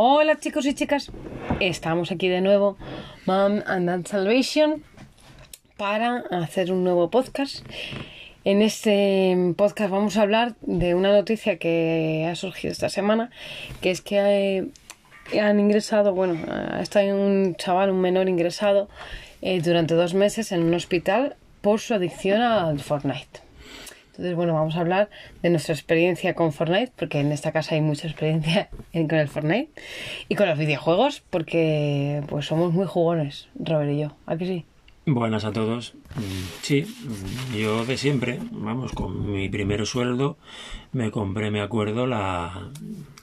Hola chicos y chicas, estamos aquí de nuevo, Mom and Dad Salvation, para hacer un nuevo podcast. En este podcast vamos a hablar de una noticia que ha surgido esta semana, que es que eh, han ingresado, bueno, está un chaval, un menor ingresado eh, durante dos meses en un hospital por su adicción al Fortnite. Entonces, bueno, vamos a hablar de nuestra experiencia con Fortnite, porque en esta casa hay mucha experiencia con el Fortnite, y con los videojuegos, porque pues somos muy jugones, Robert y yo. ¿A sí? Buenas a todos. Mm, sí, yo de siempre, vamos, con mi primer sueldo me compré, me acuerdo, la...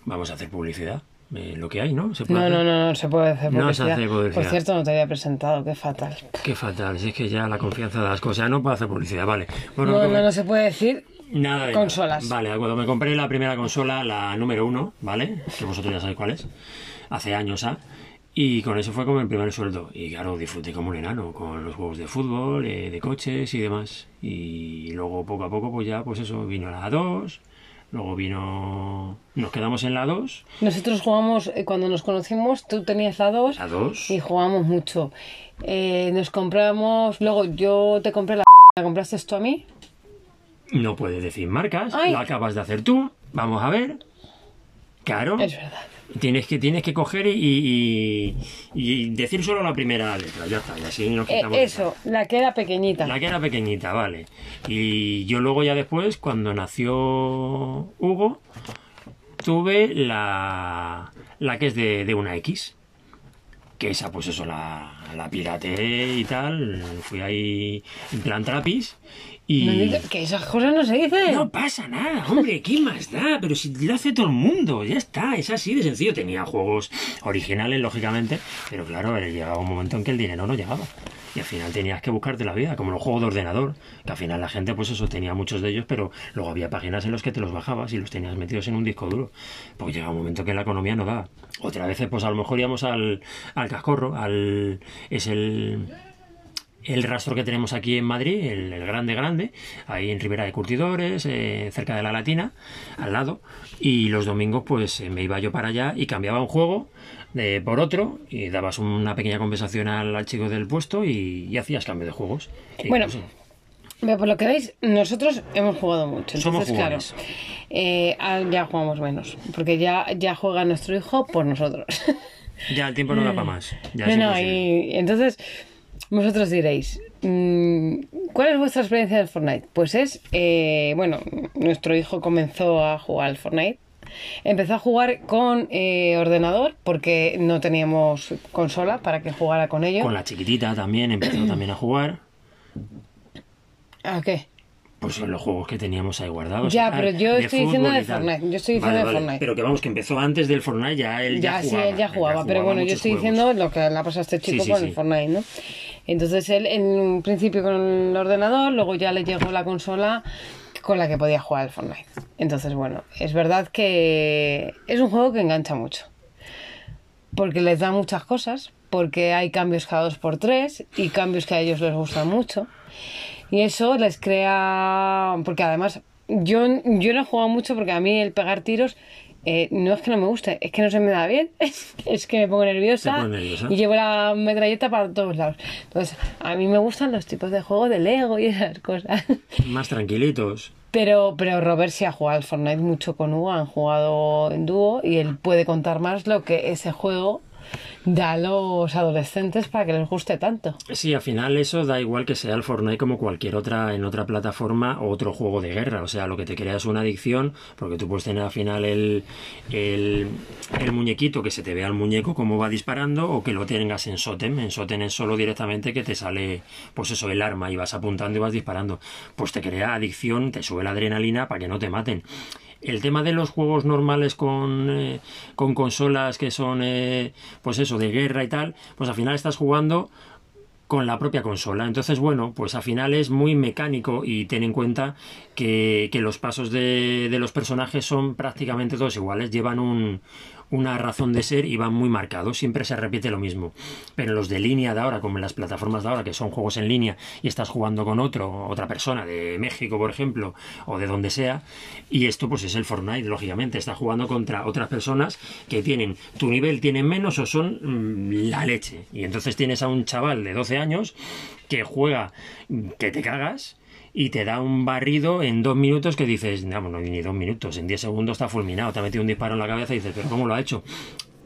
Vamos a hacer publicidad eh, lo que hay, ¿no? ¿Se puede no, no, no, no se puede hacer publicidad. No se hace publicidad. Por cierto, no te había presentado, qué fatal. Qué fatal, si es que ya la confianza de las cosas, no puedo hacer publicidad, vale. Bueno, no, no, no se puede decir Nada de consolas. Vale, cuando me compré la primera consola, la número uno, ¿vale? Que vosotros ya sabéis cuál es. Hace años, ¿ah? Y con eso fue como el primer sueldo. Y claro, disfruté como un enano, con los juegos de fútbol, eh, de coches y demás. Y luego poco a poco, pues ya, pues eso, vino la 2, Luego vino. Nos quedamos en la 2. Nosotros jugamos, eh, cuando nos conocimos, tú tenías la 2. La 2. Y jugamos mucho. Eh, nos compramos. Luego yo te compré la. ¿La compraste tú a mí? No puedes decir marcas. La acabas de hacer tú. Vamos a ver. Claro. Es verdad. Tienes que, tienes que coger y, decir solo la primera letra, ya está, y así nos eh, quitamos. eso, la que era pequeñita. La que era pequeñita, vale. Y yo luego ya después, cuando nació Hugo, tuve la, la que es de, de una X. Que esa, pues eso, la, la pirateé y tal. Fui ahí en plan trapis y... que esas cosas no se dicen. No pasa nada, hombre, ¿qué más da? Pero si lo hace todo el mundo, ya está, es así de sencillo. Tenía juegos originales, lógicamente, pero claro, llegaba un momento en que el dinero no llegaba. Y al final tenías que buscarte la vida, como los juegos de ordenador, que al final la gente, pues eso, tenía muchos de ellos, pero luego había páginas en los que te los bajabas y los tenías metidos en un disco duro. Porque llegaba un momento que la economía no daba. Otra vez, pues a lo mejor íbamos al, al cascorro, al. es el el rastro que tenemos aquí en Madrid, el, grande grande, ahí en Ribera de Curtidores, eh, cerca de la Latina, al lado, y los domingos pues eh, me iba yo para allá y cambiaba un juego de, por otro y dabas una pequeña compensación al, chico del puesto y, hacías cambio de juegos. bueno, por lo que veis, nosotros hemos jugado mucho. Entonces, claro, eh, ya jugamos menos, porque ya, ya juega nuestro hijo por nosotros. Ya el tiempo no da para más. Ya y entonces vosotros diréis, mm, ¿cuál es vuestra experiencia del Fortnite? Pues es, eh, bueno, nuestro hijo comenzó a jugar al Fortnite. Empezó a jugar con eh, ordenador porque no teníamos consola para que jugara con ello. Con la chiquitita también empezó también a jugar. ¿A qué? Pues en los juegos que teníamos ahí guardados. Ya, pero yo estoy diciendo de Fortnite. Yo estoy diciendo de Fortnite. Pero que vamos, que empezó antes del Fortnite, ya él ya, ya jugaba. Sí, él ya jugaba, pero bueno, yo estoy diciendo lo que le ha pasado a este chico con el Fortnite, ¿no? Entonces él en un principio con el ordenador, luego ya le llegó la consola con la que podía jugar al Fortnite. Entonces, bueno, es verdad que es un juego que engancha mucho. Porque les da muchas cosas, porque hay cambios cada dos por tres y cambios que a ellos les gustan mucho. Y eso les crea. Porque además, yo, yo no he jugado mucho porque a mí el pegar tiros eh, no es que no me guste, es que no se me da bien, es que me pongo nerviosa, y llevo la metralleta para todos lados. Entonces, a mí me gustan los tipos de juego de Lego y esas cosas. Más tranquilitos. Pero, pero Robert sí ha jugado al Fortnite mucho con Hugo, han jugado en dúo y él puede contar más lo que ese juego da a los adolescentes para que les guste tanto. Sí, al final eso da igual que sea el Fortnite como cualquier otra en otra plataforma o otro juego de guerra. O sea, lo que te crea es una adicción porque tú puedes tener al final el, el, muñequito que se te vea el muñeco como va disparando o que lo tengas en Sotem. En Sotem es solo directamente que te sale, pues eso, el arma y vas apuntando y vas disparando. Pues te crea adicción, te sube la adrenalina para que no te maten el tema de los juegos normales con, eh, con consolas que son, eh, pues eso, de guerra y tal, pues al final estás jugando con la propia consola. Entonces, bueno, pues al final es muy mecánico y ten en cuenta que, que los pasos de, de, los personajes son prácticamente todos iguales. Llevan un, una razón de ser y van muy marcados, siempre se repite lo mismo. Pero los de línea de ahora, como en las plataformas de ahora, que son juegos en línea y estás jugando con otro, otra persona de México, por ejemplo, o de donde sea, y esto pues es el Fortnite, lógicamente, está jugando contra otras personas que tienen tu nivel, tienen menos o son mm, la leche. Y entonces tienes a un chaval de 12 años que juega que te cagas y te da un barrido en dos minutos que dices, no, no ni dos minutos, en diez segundos está fulminado, te ha metido un disparo en la cabeza y dices, pero ¿cómo lo ha hecho?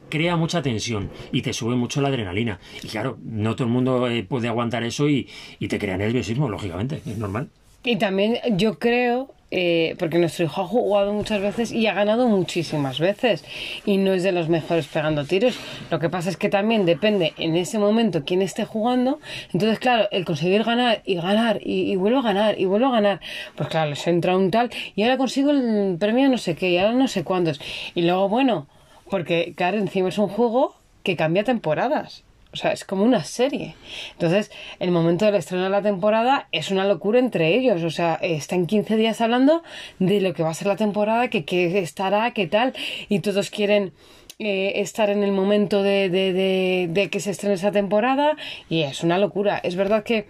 crea mucha tensión y te sube mucho la adrenalina. Y claro, no todo el mundo eh, puede aguantar eso y, y te crea nerviosismo, lógicamente, es normal. Y también yo creo eh, porque nuestro hijo ha jugado muchas veces y ha ganado muchísimas veces y no es de los mejores pegando tiros. Lo que pasa es que también depende en ese momento quién esté jugando. Entonces, claro, el conseguir ganar y ganar y, vuelvo a ganar y vuelvo a ganar, pues claro, les entra un tal y ahora consigo el premio no sé qué y ahora no sé cuántos. Y luego, bueno, porque claro, encima es un juego que cambia temporadas. O sea, es como una serie. Entonces, el momento del estreno de la temporada es una locura entre ellos. O sea, están 15 días hablando de lo que va a ser la temporada, que qué estará, qué tal. Y todos quieren eh, estar en el momento de, de, de, que se estrene esa temporada. Y es una locura. Es verdad que.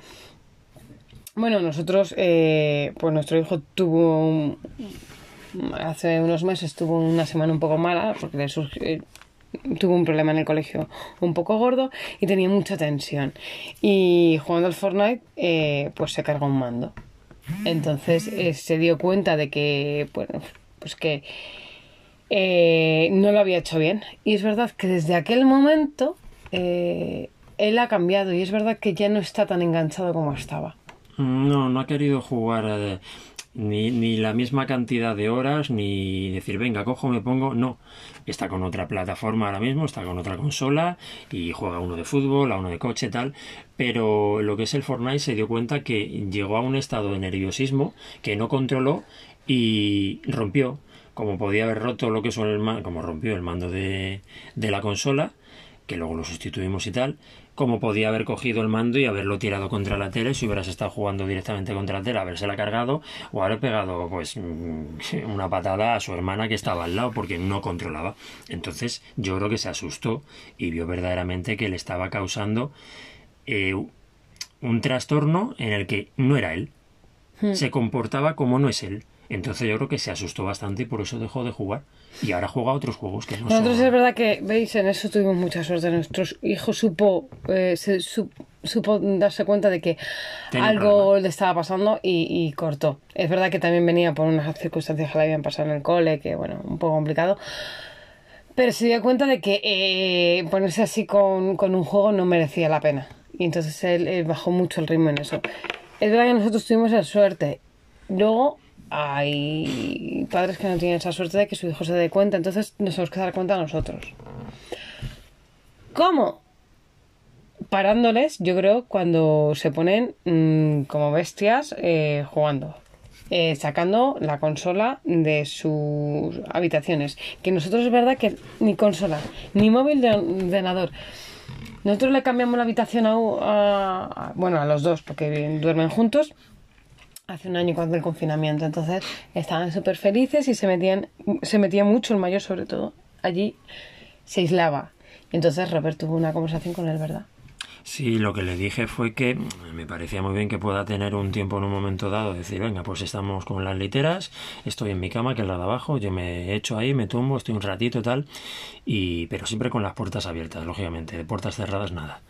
Bueno, nosotros, eh, pues nuestro hijo tuvo hace unos meses tuvo una semana un poco mala porque le surgió, tuvo un problema en el colegio un poco gordo y tenía mucha tensión. Y jugando al Fortnite, eh, pues se cargó un mando. Entonces eh, se dio cuenta de que, bueno, pues que eh, no lo había hecho bien. Y es verdad que desde aquel momento él ha cambiado y es verdad que ya no está tan enganchado como estaba. No, no ha querido jugar ni, ni la misma cantidad de horas, ni decir, venga, cojo, me pongo. No, está con otra plataforma ahora mismo, está con otra consola y juega uno de fútbol, a uno de coche, tal. Pero lo que es el Fortnite se dio cuenta que llegó a un estado de nerviosismo que no controló y rompió. Como podía haber roto lo que son el como rompió el mando de, de la consola, que luego lo sustituimos y tal, como podía haber cogido el mando y haberlo tirado contra la tele si hubieras estado jugando directamente contra la tele, habérsela cargado o haber pegado pues mm, una patada a su hermana que estaba al lado porque no controlaba. Entonces yo creo que se asustó y vio verdaderamente que le estaba causando eh, un trastorno en el que no era él. Hmm. Se comportaba como no es él. Entonces yo creo que se asustó bastante y por eso dejó de jugar. Y ahora juega otros juegos que no Nosotros es verdad que, veis, en eso tuvimos mucha suerte. Nuestro hijo supo, eh, supo darse cuenta de que algo le estaba pasando y, cortó. Es verdad que también venía por unas circunstancias que le habían pasado en el cole, que bueno, un poco complicado. Pero se dio cuenta de que eh, ponerse así con, un juego no merecía la pena. Y entonces él, bajó mucho el ritmo en eso. Es verdad que nosotros tuvimos la suerte. Luego hay padres que no tienen esa suerte de que su hijo se dé cuenta, entonces nos tenemos que dar cuenta nosotros. ¿Cómo? Parándoles, yo creo, cuando se ponen mm, como bestias eh, jugando. Eh, sacando la consola de sus habitaciones. Que nosotros es verdad que ni consola, ni móvil de ordenador. Nosotros le cambiamos la habitación a bueno, a los dos, porque duermen juntos hace un año con el confinamiento. Entonces estaban súper felices y se metían, se metía mucho el mayor sobre todo. Allí se aislaba. Entonces Robert tuvo una conversación con él, ¿verdad? Sí, lo que le dije fue que me parecía muy bien que pueda tener un tiempo en un momento dado, decir, venga, pues estamos con las literas, estoy en mi cama, que es la de abajo, yo me echo ahí, me tumbo, estoy un ratito tal, y pero siempre con las puertas abiertas, lógicamente, de puertas cerradas nada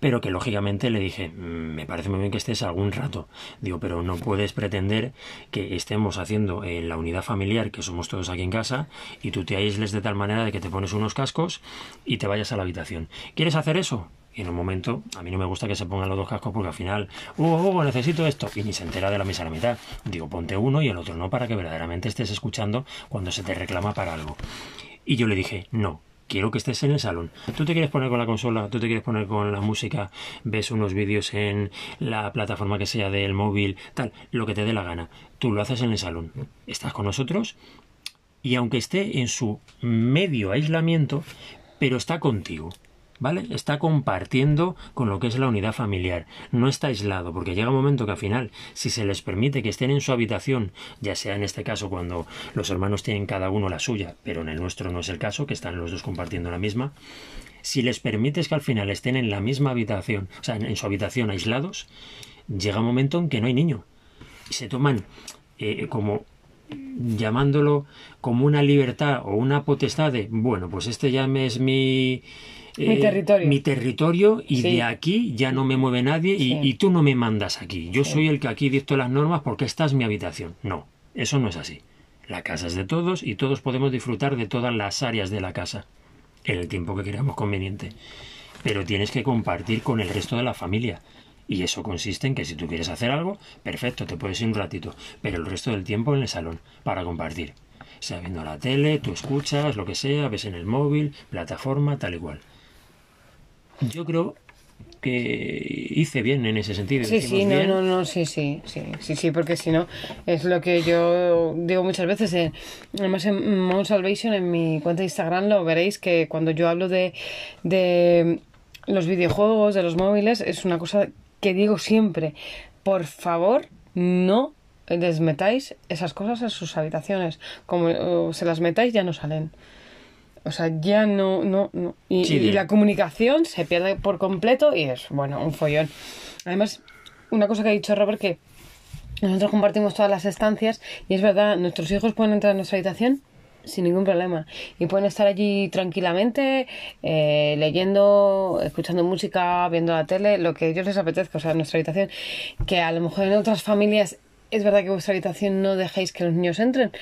pero que lógicamente le dije, mm, me parece muy bien que estés algún rato. Digo, pero no puedes pretender que estemos haciendo en la unidad familiar, que somos todos aquí en casa, y tú te aísles de tal manera de que te pones unos cascos y te vayas a la habitación. ¿Quieres hacer eso? Y en un momento, a mí no me gusta que se pongan los dos cascos porque al final, Hugo, Hugo, necesito esto. Y ni se entera de la misa a la mitad. Digo, ponte uno y el otro no para que verdaderamente estés escuchando cuando se te reclama para algo. Y yo le dije, no, quiero que estés en el salón. Tú te quieres poner con la consola, tú te quieres poner con la música, ves unos vídeos en la plataforma que sea del móvil, tal, lo que te dé la gana. Tú lo haces en el salón. Estás con nosotros y aunque esté en su medio aislamiento, pero está contigo. ¿Vale? Está compartiendo con lo que es la unidad familiar, no está aislado, porque llega un momento que al final, si se les permite que estén en su habitación, ya sea en este caso cuando los hermanos tienen cada uno la suya, pero en el nuestro no es el caso, que están los dos compartiendo la misma, si les permites que al final estén en la misma habitación, o sea, en su habitación aislados, llega un momento en que no hay niño. Y se toman eh, como llamándolo como una libertad o una potestad de, bueno, pues este ya es mi... mi territorio. Mi territorio y de aquí ya no me mueve nadie y, tú no me mandas aquí. Yo soy el que aquí dicto las normas porque esta es mi habitación. No, eso no es así. La casa es de todos y todos podemos disfrutar de todas las áreas de la casa en el tiempo que queramos conveniente. Pero tienes que compartir con el resto de la familia. Y eso consiste en que si tú quieres hacer algo, perfecto, te puedes ir un ratito, pero el resto del tiempo en el salón, para compartir. Sea viendo la tele, tú escuchas, lo que sea, ves en el móvil, plataforma, tal y cual. Yo creo que hice bien en ese sentido. Sí, sí, no, no, no, sí, sí, sí, sí, sí, porque si no, es lo que yo digo muchas veces, en, además en Mount Salvation, en mi cuenta de Instagram, lo veréis que cuando yo hablo de, de los videojuegos, de los móviles, es una cosa que digo siempre, por favor, no les metáis esas cosas en sus habitaciones. Como se las metáis, ya no salen. O sea, ya no, no, no. Y, la comunicación se pierde por completo y es, bueno, un follón. Además, una cosa que ha dicho Robert que nosotros compartimos todas las estancias y es verdad, nuestros hijos pueden entrar en nuestra habitación sin ningún problema. Y pueden estar allí tranquilamente, eh, leyendo, escuchando música, viendo la tele, lo que ellos les apetezca, o sea, nuestra habitación. Que a lo mejor en otras familias es verdad que vuestra habitación no dejáis que los niños entren,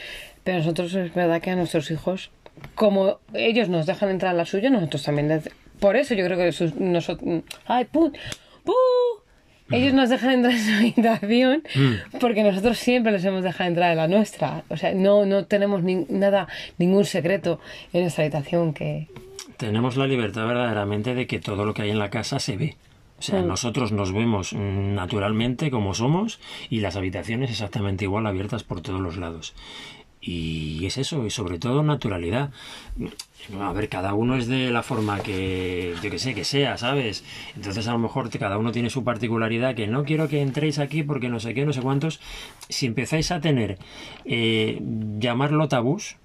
pero nosotros es verdad que a nuestros hijos, como ellos nos dejan entrar a la suya, nosotros también. Por eso yo creo que nosotros. ¡Ay, put! ¡Put! Ellos nos dejan entrar en su habitación mm. porque nosotros siempre les hemos dejado entrar en la nuestra. O sea, no, no tenemos nada, ningún secreto en nuestra habitación que... Tenemos la libertad verdaderamente de que todo lo que hay en la casa se ve. O sea, mm. nosotros nos vemos naturalmente como somos y las habitaciones exactamente igual abiertas por todos los lados. Y es eso, y sobre todo naturalidad. A ver, cada uno es de la forma que, yo que sé, que sea, ¿sabes? Entonces a lo mejor cada uno tiene su particularidad, que no quiero que entréis aquí porque no sé qué, no sé cuántos. Si empezáis a tener, eh, llamarlo tabús,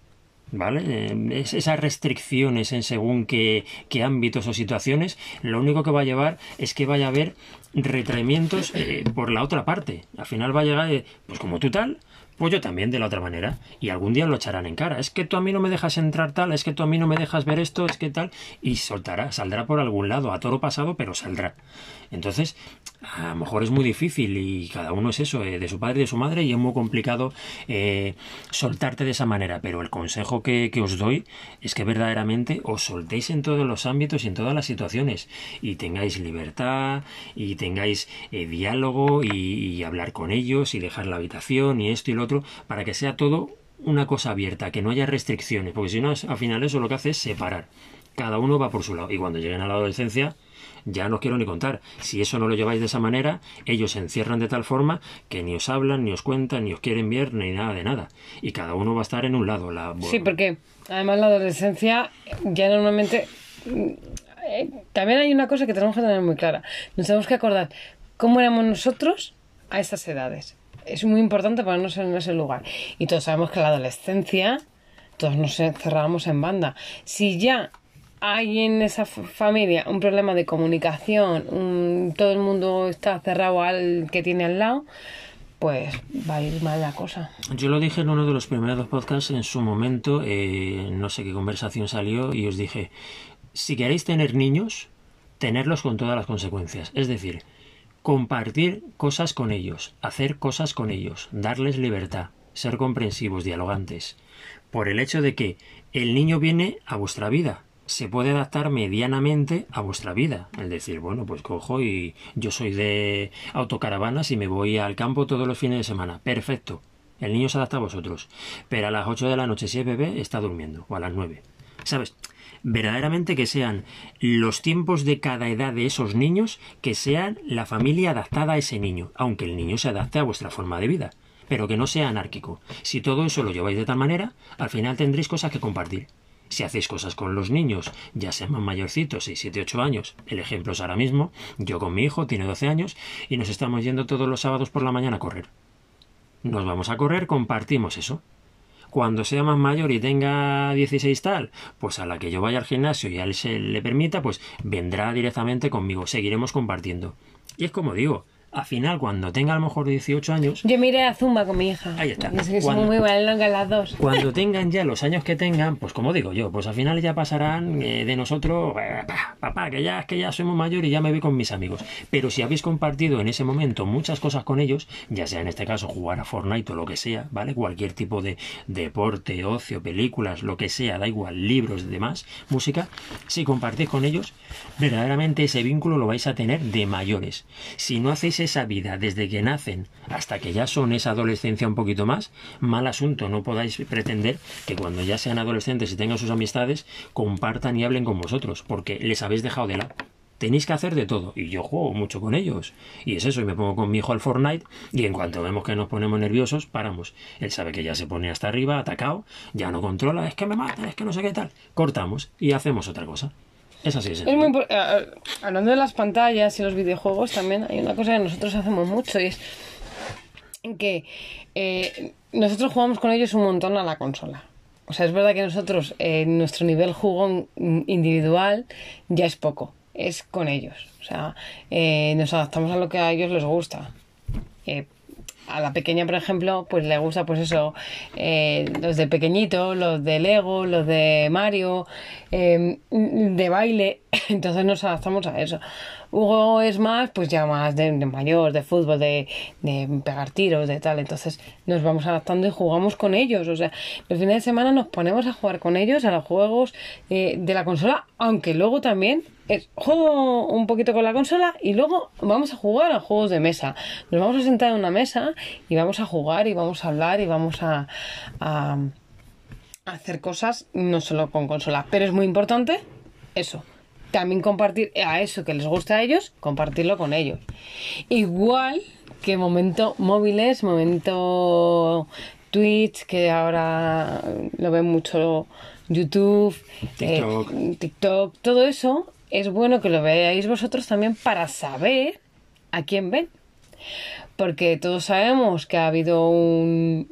¿Vale? Eh, esas restricciones en según qué, qué, ámbitos o situaciones, lo único que va a llevar es que vaya a haber retraimientos eh, por la otra parte. Al final va a llegar, pues como tú tal, pues yo también de la otra manera. Y algún día lo echarán en cara. Es que tú a mí no me dejas entrar tal, es que tú a mí no me dejas ver esto, es que tal. Y soltará, saldrá por algún lado, a toro pasado, pero saldrá. Entonces, a lo mejor es muy difícil y cada uno es eso, eh, de su padre y de su madre, y es muy complicado eh, soltarte de esa manera. Pero el consejo que, os doy es que verdaderamente os soltéis en todos los ámbitos y en todas las situaciones. Y tengáis libertad, y tengáis eh, diálogo, y, y hablar con ellos, y dejar la habitación, y esto y lo para que sea todo una cosa abierta, que no haya restricciones, porque si no, al final eso lo que hace es separar. Cada uno va por su lado. Y cuando lleguen a la adolescencia, ya no os quiero ni contar. Si eso no lo lleváis de esa manera, ellos se encierran de tal forma que ni os hablan, ni os cuentan, ni os quieren ver, ni nada de nada. Y cada uno va a estar en un lado. La... Sí, porque además la adolescencia ya normalmente... Eh, también hay una cosa que tenemos que tener muy clara. Nos tenemos que acordar cómo éramos nosotros a estas edades es muy importante ponernos en ese lugar. Y todos sabemos que la adolescencia, todos nos encerrábamos en banda. Si ya hay en esa familia un problema de comunicación, todo el mundo está cerrado al que tiene al lado, pues va a ir mal la cosa. Yo lo dije en uno de los primeros podcasts en su momento, eh, no sé qué conversación salió, y os dije, si queréis tener niños, tenerlos con todas las consecuencias. Es decir, compartir cosas con ellos, hacer cosas con ellos, darles libertad, ser comprensivos, dialogantes, por el hecho de que el niño viene a vuestra vida, se puede adaptar medianamente a vuestra vida. Es decir, bueno, pues cojo y yo soy de autocaravanas y me voy al campo todos los fines de semana. Perfecto. El niño se adapta a vosotros. Pero a las 8 de la noche, si es bebé, está durmiendo. O a las 9. ¿Sabes? Verdaderamente que sean los tiempos de cada edad de esos niños, que sean la familia adaptada a ese niño, aunque el niño se adapte a vuestra forma de vida, pero que no sea anárquico. Si todo eso lo lleváis de tal manera, al final tendréis cosas que compartir. Si hacéis cosas con los niños, ya sean más mayorcitos, 6, 7, 8 años, el ejemplo es ahora mismo, yo con mi hijo, tiene 12 años, y nos estamos yendo todos los sábados por la mañana a correr. Nos vamos a correr, compartimos eso. Cuando sea más mayor y tenga 16 tal, pues a la que yo vaya al gimnasio y a él se le permita, pues vendrá directamente conmigo, seguiremos compartiendo. Y es como digo, al final, cuando tenga a lo mejor 18 años. Yo miré a Zumba con mi hija. Ahí está. Es que cuando, muy buenas las dos. Cuando tengan ya los años que tengan, pues como digo yo, pues al final ya pasarán eh, de nosotros, eh, papá, que ya, que ya soy muy mayor y ya me voy con mis amigos. Pero si habéis compartido en ese momento muchas cosas con ellos, ya sea en este caso jugar a Fortnite o lo que sea, ¿vale? Cualquier tipo de deporte, ocio, películas, lo que sea, da igual, libros y demás, música, si compartís con ellos, verdaderamente ese vínculo lo vais a tener de mayores. Si no hacéis esa vida desde que nacen hasta que ya son esa adolescencia un poquito más, mal asunto, no podáis pretender que cuando ya sean adolescentes y tengan sus amistades, compartan y hablen con vosotros, porque les habéis dejado de lado. Tenéis que hacer de todo, y yo juego mucho con ellos. Y es eso, y me pongo con mi hijo al Fortnite, y en cuanto vemos que nos ponemos nerviosos, paramos. Él sabe que ya se pone hasta arriba, atacado, ya no controla, es que me mata, es que no sé qué tal. Cortamos y hacemos otra cosa. Es así, es, muy eh, Hablando de las pantallas y los videojuegos, también hay una cosa que nosotros hacemos mucho y es que eh, nosotros jugamos con ellos un montón a la consola. O sea, es verdad que nosotros, eh, nuestro nivel juego individual ya es poco, es con ellos. O sea, nos adaptamos a lo que a ellos les gusta a la pequeña, por ejemplo, pues le gusta, pues eso, eh, los de pequeñito, los de Lego, los de Mario, em, de baile. Entonces nos adaptamos a eso. Hugo es más, pues ya más de, mayor, de fútbol, de, pegar tiros, de tal. Entonces nos vamos adaptando y jugamos con ellos. O sea, los fines de semana nos ponemos a jugar con ellos a los juegos eh, de la consola, aunque luego también es, juego un poquito con la consola y luego vamos a jugar a juegos de mesa. Nos vamos a sentar en una mesa y vamos a jugar y vamos a hablar y vamos a, a hacer cosas no solo con consola. Pero es muy importante eso también compartir a eso que les gusta a ellos, compartirlo con ellos. Igual que momento móviles, momento Twitch, que ahora lo ven mucho YouTube, eh, TikTok. todo eso es bueno que lo veáis vosotros también para saber a quién ven. Porque todos sabemos que ha habido un,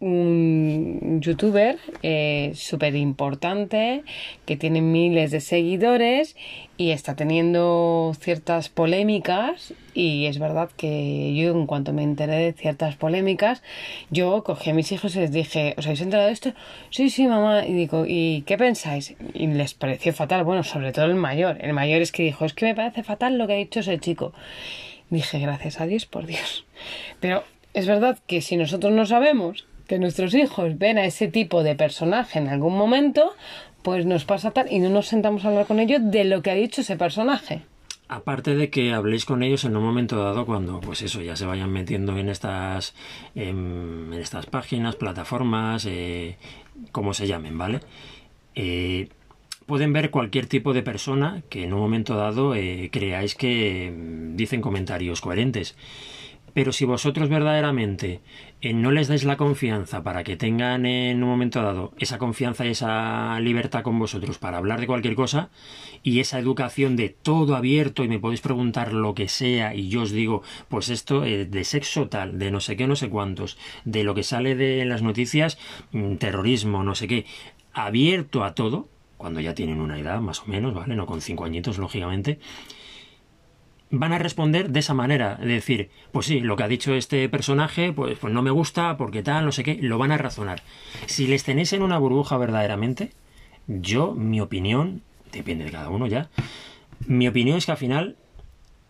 un youtuber eh, súper importante que tiene miles de seguidores y está teniendo ciertas polémicas. Y es verdad que yo en cuanto me enteré de ciertas polémicas yo cogí a mis hijos y les dije ¿os habéis enterado de esto? sí, sí mamá y digo ¿y qué pensáis? y les pareció fatal. Bueno sobre todo el mayor. El mayor es que dijo es que me parece fatal lo que ha dicho ese chico dije gracias a Dios por Dios pero es verdad que si nosotros no sabemos que nuestros hijos ven a ese tipo de personaje en algún momento, pues nos pasa tal y no nos sentamos a hablar con ellos de lo que ha dicho ese personaje. Aparte de que habléis con ellos en un momento dado cuando, pues eso, ya se vayan metiendo en estas, em, en, estas páginas, plataformas, eh, como se llamen, ¿vale? Eh, pueden ver cualquier tipo de persona que en un momento dado eh, creáis que em, dicen comentarios coherentes. Pero si vosotros verdaderamente eh, no les dais la confianza para que tengan en un momento dado esa confianza y esa libertad con vosotros para hablar de cualquier cosa y esa educación de todo abierto y me podéis preguntar lo que sea y yo os digo pues esto eh, de sexo tal, de no sé qué, no sé cuántos, de lo que sale de las noticias, mm, terrorismo, no sé qué, abierto a todo, cuando ya tienen una edad más o menos, ¿vale? No con cinco añitos, lógicamente, van a responder de esa manera, de decir, pues sí, lo que ha dicho este personaje, pues, pues no me gusta, porque tal, no sé qué, lo van a razonar. Si les tenéis en una burbuja verdaderamente, yo, mi opinión, depende de cada uno ya, mi opinión es que al final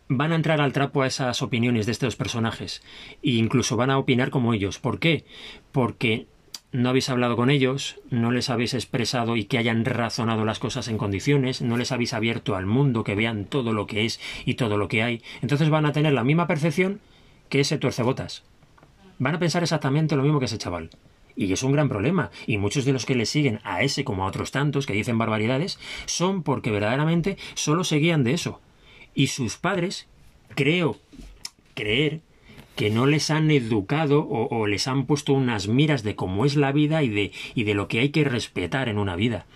van a entrar al trapo a esas opiniones de estos personajes e incluso van a opinar como ellos. ¿Por qué? Porque no habéis hablado con ellos, no les habéis expresado y que hayan razonado las cosas en condiciones, no les habéis abierto al mundo, que vean todo lo que es y todo lo que hay. Entonces van a tener la misma percepción que ese tuercebotas. Van a pensar exactamente lo mismo que ese chaval. Y es un gran problema. Y muchos de los que le siguen a ese como a otros tantos que dicen barbaridades son porque verdaderamente solo seguían de eso. Y sus padres, creo, creer que no les han educado o, les han puesto unas miras de cómo es la vida y de, y de lo que hay que respetar en una vida.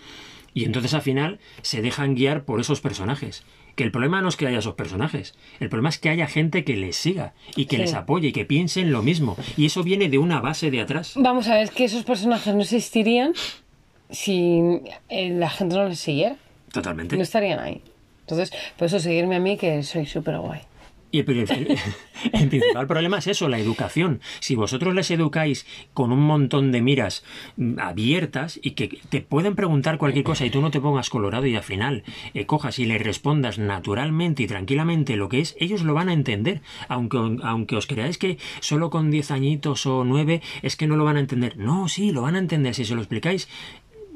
Y entonces al final se dejan guiar por esos personajes. Que el problema no es que haya esos personajes, el problema es que haya gente que les siga y que les apoye y que piensen lo mismo. Y eso viene de una base de atrás. Vamos a ver, es que esos personajes no existirían si eh, la gente no les siguiera. Totalmente. No estarían ahí. Entonces, por eso seguirme a mí que soy súper guay. Y el, principal problema es eso, la educación. Si vosotros les educáis con un montón de miras mm, abiertas y que te pueden preguntar cualquier cosa y tú no te pongas colorado y al final eh, cojas y les respondas naturalmente y tranquilamente lo que es, ellos lo van a entender. Aunque, aunque os creáis que solo con 10 añitos o 9 es que no lo van a entender. No, sí, lo van a entender. Si se lo explicáis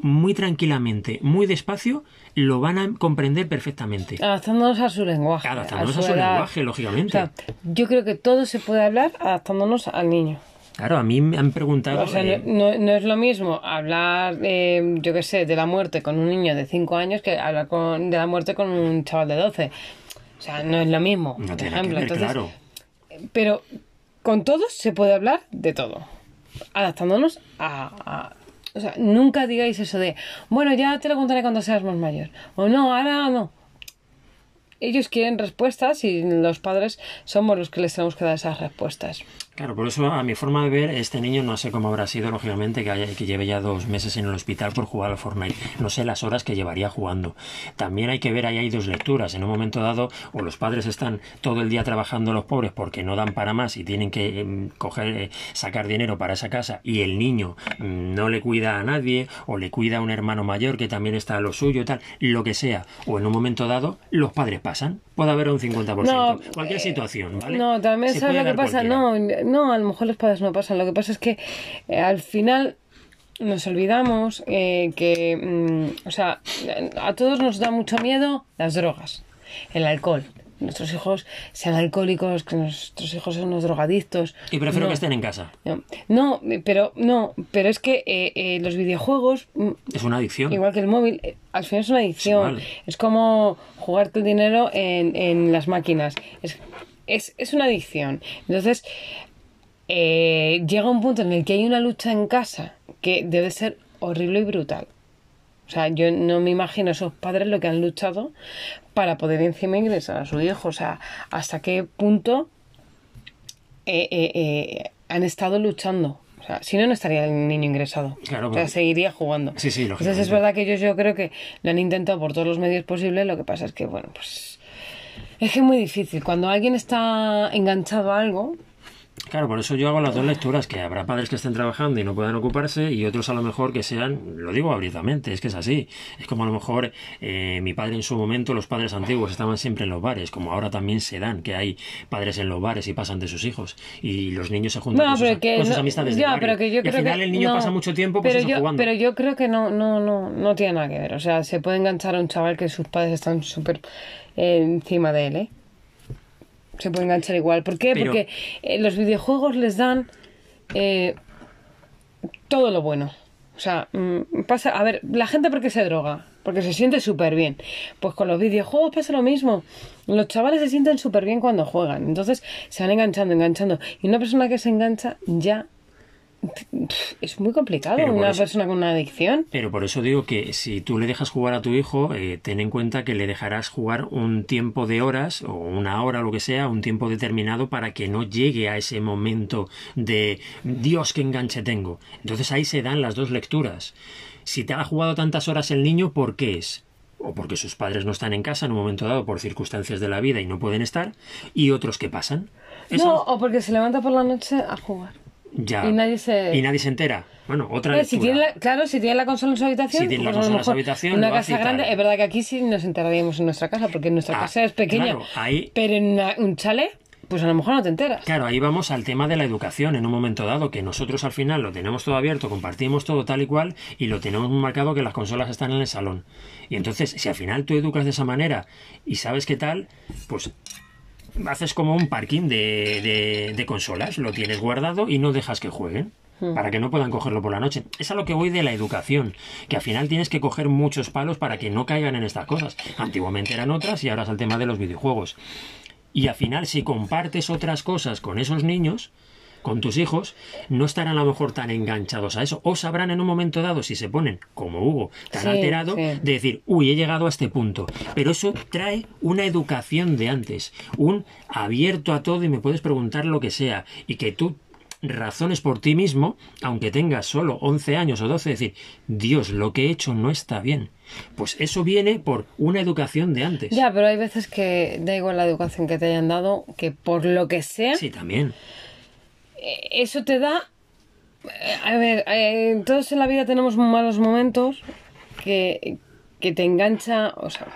muy tranquilamente, muy despacio, lo van a comprender perfectamente. Adaptándonos a su lenguaje. Adaptándonos a su, lenguaje, lógicamente. yo creo que todo se puede hablar adaptándonos al niño. Claro, a mí me han preguntado. O sea, no, es lo mismo hablar, eh, yo qué sé, de la muerte con un niño de 5 años que hablar con, de la muerte con un chaval de 12. O sea, no es lo mismo, por ejemplo. claro. Pero con todos se puede hablar de todo, adaptándonos a o sea, nunca digáis eso de, bueno, ya te lo contaré cuando seas más mayor. O no, ahora no ellos quieren respuestas y los padres somos los que les tenemos que dar esas respuestas. Claro, por eso a mi forma de ver, este niño no sé cómo habrá sido, lógicamente, que, haya, que lleve ya dos meses en el hospital por jugar al Fortnite. No sé las horas que llevaría jugando. También hay que ver, ahí hay dos lecturas. En un momento dado, o los padres están todo el día trabajando los pobres porque no dan para más y tienen que em, coger, eh, sacar dinero para esa casa y el niño mm, no le cuida a nadie o le cuida a un hermano mayor que también está a lo suyo y tal, lo que sea. O en un momento dado, los padres pasan. Puede haber un 50%. No, Cualquier situación, ¿vale? No, también sabes lo que pasa. No, no, a lo mejor los padres no pasan. Lo que pasa es que eh, al final nos olvidamos eh, que, mm, o sea, a todos nos da mucho miedo las drogas, el alcohol, nuestros hijos sean alcohólicos, que nuestros hijos sean unos drogadictos. Y prefiero que estén en casa. No, pero no, pero es que eh, eh, los videojuegos mm, es una adicción. Igual que el móvil, al final es una adicción. Es, como jugarte el dinero en, en las máquinas. Es, es, es, una adicción. Entonces, llega un punto en el que hay una lucha en casa que debe ser horrible y brutal. O sea, yo no me imagino a esos padres lo que han luchado para poder encima ingresar a su hijo. O sea, hasta qué punto eh, eh, eh, han estado luchando. O sea, si no, no estaría el niño ingresado. Claro, o sea, seguiría jugando. Sí, sí, Entonces es verdad que ellos yo creo que lo han intentado por todos los medios posibles. Lo que pasa es que, bueno, pues... Es que es muy difícil. Cuando alguien está enganchado a algo, Claro, por eso yo hago las dos lecturas, que habrá padres que estén trabajando y no puedan ocuparse y otros a lo mejor que sean, lo digo abiertamente, es que es así. Es como a lo mejor eh, mi padre en su momento, los padres antiguos estaban siempre en los bares, como ahora también se dan, que hay padres en los bares y pasan de sus hijos y los niños se juntan con, sus, amistades ya, Pero que yo y al final el niño pasa mucho tiempo pues pero yo, jugando. Pero yo creo que no, no, no, no tiene nada que ver. O sea, se puede enganchar a un chaval que sus padres están súper eh, encima de él, ¿eh? Se puede enganchar igual. ¿Por qué? Porque eh, los videojuegos les dan eh, todo lo bueno. O sea, mm, pasa. A ver, la gente porque se droga, porque se siente súper bien. Pues con los videojuegos pasa lo mismo. Los chavales se sienten súper bien cuando juegan. Entonces se van enganchando, enganchando. Y una persona que se engancha ya es muy complicado una persona con una adicción. Pero por eso digo que si tú le dejas jugar a tu hijo, eh, ten en cuenta que le dejarás jugar un tiempo de horas o una hora o lo que sea, un tiempo determinado para que no llegue a ese momento de Dios qué enganche tengo. Entonces ahí se dan las dos lecturas. Si te ha jugado tantas horas el niño, ¿por qué es? o porque sus padres no están en casa en un momento dado por circunstancias de la vida y no pueden estar, y otros que pasan. No, o porque se levanta por la noche a jugar. Y nadie se... Y nadie se entera. Bueno, otra si tiene Claro, si tiene la consola en su habitación. Si tiene la pues consola en su habitación. Una casa grande, es verdad que aquí sí nos enteraríamos en nuestra casa, porque nuestra ah, casa es pequeña. ahí... Pero en un chale, pues a lo mejor no te enteras. Claro, ahí vamos al tema de la educación en un momento dado, que nosotros al final lo tenemos todo abierto, compartimos todo tal y cual, y lo tenemos marcado que las consolas están en el salón. Y entonces, si al final tú educas de esa manera y sabes qué tal, pues haces como un parking de, de, consolas, lo tienes guardado y no dejas que jueguen hmm. para que no puedan cogerlo por la noche. Es a lo que voy de la educación, que al final tienes que coger muchos palos para que no caigan en estas cosas. Antiguamente eran otras y ahora es el tema de los videojuegos. Y al final, si compartes otras cosas con esos niños, con tus hijos, no estarán a lo mejor tan enganchados a eso, o sabrán en un momento dado, si se ponen, como Hugo, tan alterado, de decir, uy, he llegado a este punto. Pero eso trae una educación de antes, un abierto a todo y me puedes preguntar lo que sea, y que tú razones por ti mismo, aunque tengas solo 11 años o 12, decir, Dios, lo que he hecho no está bien. Pues eso viene por una educación de antes. Ya, pero hay veces que da igual la educación que te hayan dado, que por lo que sea. Sí, también. Eh, eso te da. Eh, a ver, eh, todos en la vida tenemos malos momentos que, que te engancha. O sea,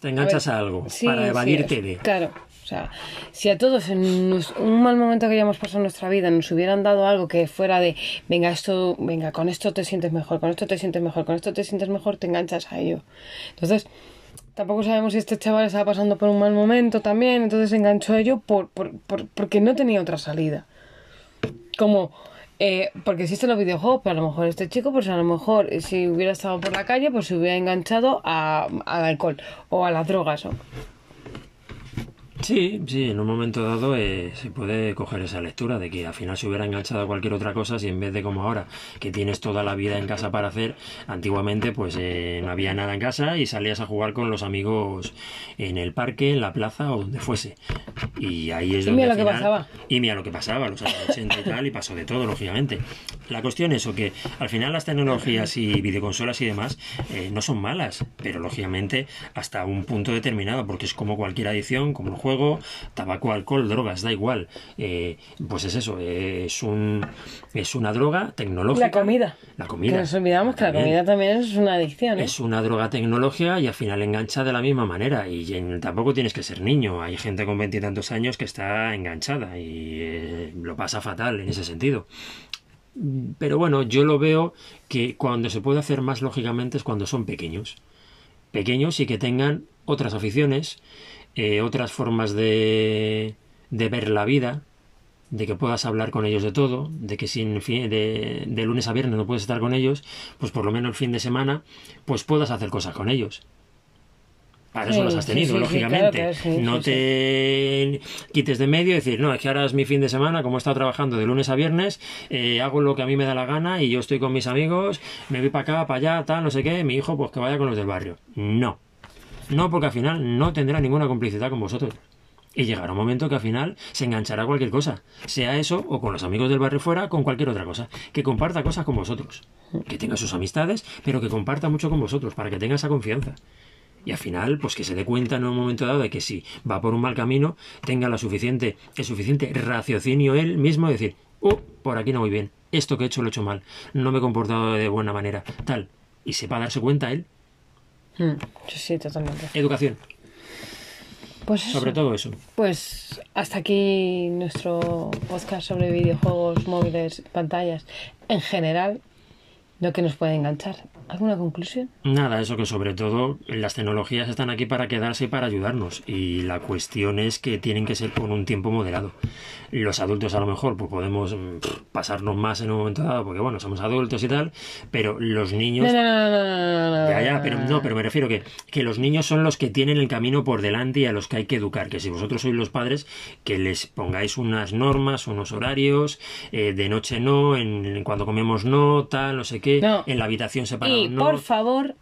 te enganchas a, algo para evadirte de. Claro. O sea, si a todos en un mal momento que hayamos pasado en nuestra vida nos hubieran dado algo que fuera de, venga, esto, venga, con esto te sientes mejor, con esto te sientes mejor, con esto te sientes mejor, te enganchas a ello. Entonces, tampoco sabemos si este chaval estaba pasando por un mal momento también, entonces se enganchó a ello por, por, porque no tenía otra salida. Como, eh, porque existen los videojuegos, pero a lo mejor este chico, pues a lo mejor si hubiera estado por la calle, pues se hubiera enganchado a, al alcohol o a las drogas. O, Sí, sí, en un momento dado eh, se puede coger esa lectura de que al final se hubiera enganchado a cualquier otra cosa si en vez de como ahora, que tienes toda la vida en casa para hacer, antiguamente pues eh, no había nada en casa y salías a jugar con los amigos en el parque, en la plaza o donde fuese. Y ahí es donde... Y mira lo que pasaba. Y mira lo que pasaba, los años 80 y tal, y pasó de todo, lógicamente. La cuestión es que al final las tecnologías y videoconsolas y demás eh, no son malas, pero lógicamente hasta un punto determinado, porque es como cualquier adicción, como el juego tabaco, alcohol, drogas, da igual. Eh, pues es eso, es un es una droga tecnológica. La comida. La comida. Que nos olvidamos que la comida también es una adicción. ¿eh? Es una droga tecnológica y al final engancha de la misma manera. Y tampoco tienes que ser niño. Hay gente con veintitantos años que está enganchada y eh, lo pasa fatal en ese sentido. Pero bueno, yo lo veo que cuando se puede hacer más lógicamente es cuando son pequeños. Pequeños y que tengan otras aficiones, eh, otras formas de, de ver la vida, de que puedas hablar con ellos de todo, de que si de, de, lunes a viernes no puedes estar con ellos, pues por lo menos el fin de semana, pues puedas hacer cosas con ellos. Para eso las has tenido, lógicamente. no te quites de medio y decir, no, es que ahora es mi fin de semana, como he estado trabajando de lunes a viernes, eh, hago lo que a mí me da la gana y yo estoy con mis amigos, me voy para acá, para allá, tal, no sé qué, mi hijo pues que vaya con los del barrio. No. No, porque al final no tendrá ninguna complicidad con vosotros. Y llegará un momento que al final se enganchará a cualquier cosa, sea eso o con los amigos del barrio fuera, con cualquier otra cosa, que comparta cosas con vosotros, que tenga sus amistades, pero que comparta mucho con vosotros, para que tenga esa confianza. Y al final, pues que se dé cuenta en un momento dado de que si va por un mal camino, tenga la suficiente, el suficiente raciocinio él mismo de decir, oh, por aquí no voy bien, esto que he hecho lo he hecho mal, no me he comportado de buena manera, tal, y sepa darse cuenta él Mm, sí, totalmente. Educación. Pues sobre todo eso. Pues hasta aquí nuestro podcast sobre videojuegos, móviles, pantallas en general, lo que nos puede enganchar. ¿Alguna conclusión? Nada, eso que sobre todo las tecnologías están aquí para quedarse y para ayudarnos y la cuestión es que tienen que ser con un tiempo moderado. Los adultos a lo mejor pues podemos mm, pasarnos más en un momento dado porque bueno, somos adultos y tal, pero los niños... No, no, no, ya, ya, pero no, pero me refiero que, que los niños son los que tienen el camino por delante y a los que hay que educar, que si vosotros sois los padres, que les pongáis unas normas, unos horarios, eh, de noche no, en, cuando comemos no, tal, no sé qué, en la habitación separada y por favor,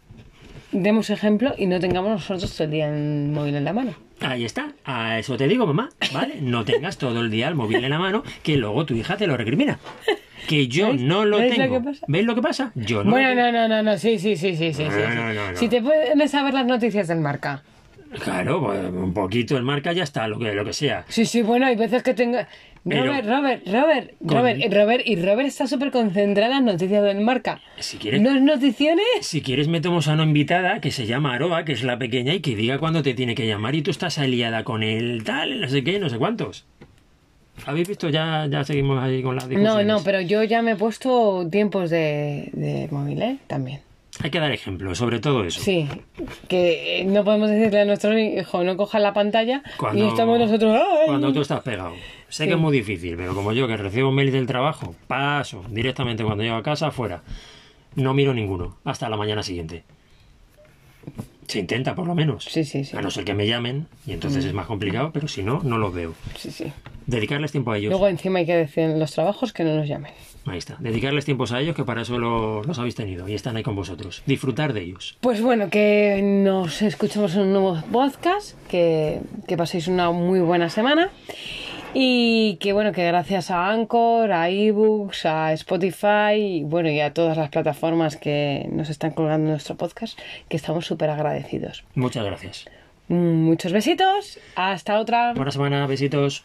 demos ejemplo y no tengamos nosotros todo el día el móvil en la mano. Ahí está, a eso te digo, mamá, ¿vale? No tengas todo el día el móvil en la mano, que luego tu hija te lo recrimina. Que yo no lo tengo. ¿Veis lo que pasa? Yo no. Bueno, no, no, no, no, sí, sí, sí, sí, sí. si te puedes saber las noticias del marca. Claro, pues, un poquito el marca ya está, lo que, lo que sea. Sí, sí, bueno, hay veces que tenga... Robert, Robert, Robert, Robert, Robert, y Robert está súper concentrada en noticias del marca. Si quieres, ¿No es noticiones? Si quieres metemos a una invitada que se llama Aroa, que es la pequeña, y que diga cuándo te tiene que llamar y tú estás aliada con el tal, no sé qué, no sé cuántos. ¿Habéis visto? Ya, ya seguimos ahí con la No, no, pero yo ya me he puesto tiempos de, de móvil, ¿eh? También. Hay que dar ejemplo, sobre todo eso. Sí, que no podemos decirle a nuestro hijo no coja la pantalla y estamos nosotros... Cuando tú estás pegado. Sé que es muy difícil, pero como yo que recibo mail del trabajo, paso directamente cuando llego a casa, fuera. No miro ninguno, hasta la mañana siguiente. Se intenta, por lo menos. Sí, sí, sí. A no ser que me llamen, y entonces Mm. es más complicado, pero si no, no los veo. Sí, sí. Dedicarles tiempo a ellos. Luego encima hay que decir en los trabajos que no nos llamen. Ahí está. Dedicarles tiempos a ellos, que para eso lo- los habéis tenido y están ahí con vosotros. Disfrutar de ellos. Pues bueno, que nos escuchemos en un nuevo podcast, que, que paséis una muy buena semana y que bueno, que gracias a Anchor, a eBooks, a Spotify y bueno, y a todas las plataformas que nos están colgando nuestro podcast, que estamos súper agradecidos. Muchas gracias. Muchos besitos, hasta otra. Buena semana, besitos.